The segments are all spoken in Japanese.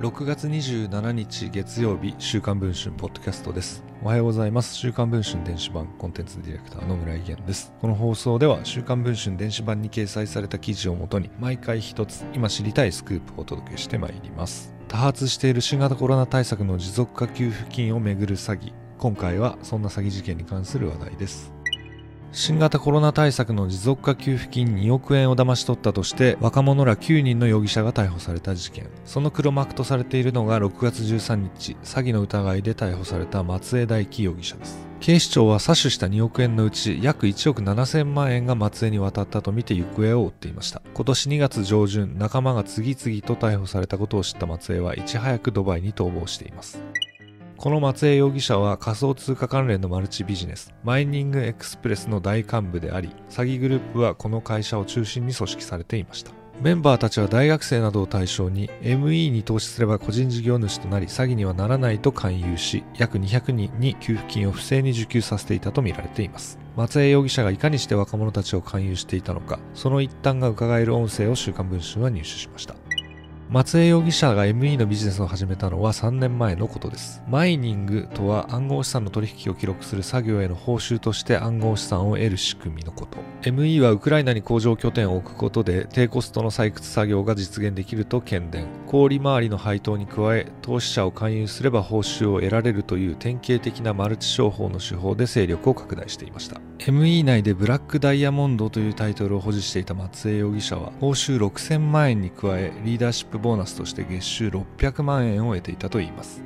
6月27日月曜日週刊文春ポッドキャストです。おはようございます。週刊文春電子版コンテンツディレクターの村井源です。この放送では週刊文春電子版に掲載された記事をもとに毎回一つ今知りたいスクープをお届けしてまいります。多発している新型コロナ対策の持続化給付金をめぐる詐欺。今回はそんな詐欺事件に関する話題です。新型コロナ対策の持続化給付金2億円を騙し取ったとして若者ら9人の容疑者が逮捕された事件。その黒幕とされているのが6月13日詐欺の疑いで逮捕された松江大樹容疑者です。警視庁は詐取した2億円のうち約1億7000万円が松江に渡ったとみて行方を追っていました。今年2月上旬仲間が次々と逮捕されたことを知った松江はいち早くドバイに逃亡しています。この松江容疑者は仮想通貨関連のマルチビジネス、マイニングエクスプレスの大幹部であり、詐欺グループはこの会社を中心に組織されていました。メンバーたちは大学生などを対象に ME に投資すれば個人事業主となり詐欺にはならないと勧誘し約200人に給付金を不正に受給させていたとみられています松江容疑者がいかにして若者たちを勧誘していたのかその一端が伺える音声を週刊文春は入手しました松江容疑者が ME のビジネスを始めたのは3年前のことです。マイニングとは暗号資産の取引を記録する作業への報酬として暗号資産を得る仕組みのこと。ME はウクライナに工場拠点を置くことで低コストの採掘作業が実現できると懸念。氷回りの配当に加え、投資者を勧誘すれば報酬を得られるという典型的なマルチ商法の手法で勢力を拡大していました。ME 内でブラックダイヤモンドというタイトルを保持していた松江容疑者は、報酬6000万円に加え、リーダーシップボーナスとして月収600万円を得ていたといいます。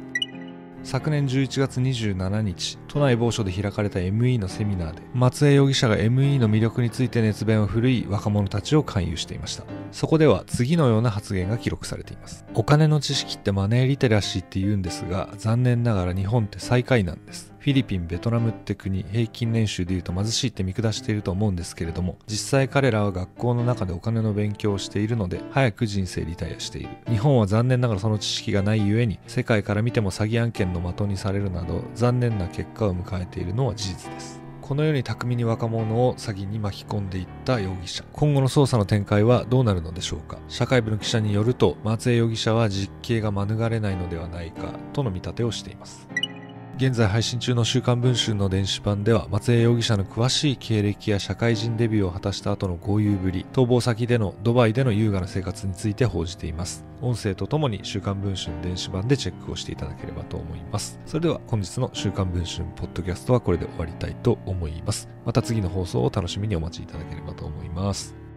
昨年11月27日都内某所で開かれた ME のセミナーで松江容疑者が ME の魅力について熱弁を振るい若者たちを勧誘していました。そこでは次のような発言が記録されていますお金の知識ってマネーリテラシーって言うんですが残念ながら日本って最下位なんですフィリピン、ベトナムって国、平均年収で言うと貧しいって見下していると思うんですけれども、実際彼らは学校の中でお金の勉強をしているので、早く人生リタイアしている。日本は残念ながらその知識がないゆえに、世界から見ても詐欺案件の的にされるなど、残念な結果を迎えているのは事実です。このように巧みに若者を詐欺に巻き込んでいった容疑者。今後の捜査の展開はどうなるのでしょうか。社会部の記者によると松江容疑者は実刑が免れないのではないかとの見立てをしています。現在配信中の週刊文春の電子版では松江容疑者の詳しい経歴や社会人デビューを果たした後の豪遊ぶり、逃亡先でのドバイでの優雅な生活について報じています。音声とともに週刊文春電子版でチェックをしていただければと思います。それでは本日の週刊文春ポッドキャストはこれで終わりたいと思います。また次の放送を楽しみにお待ちいただければと思います。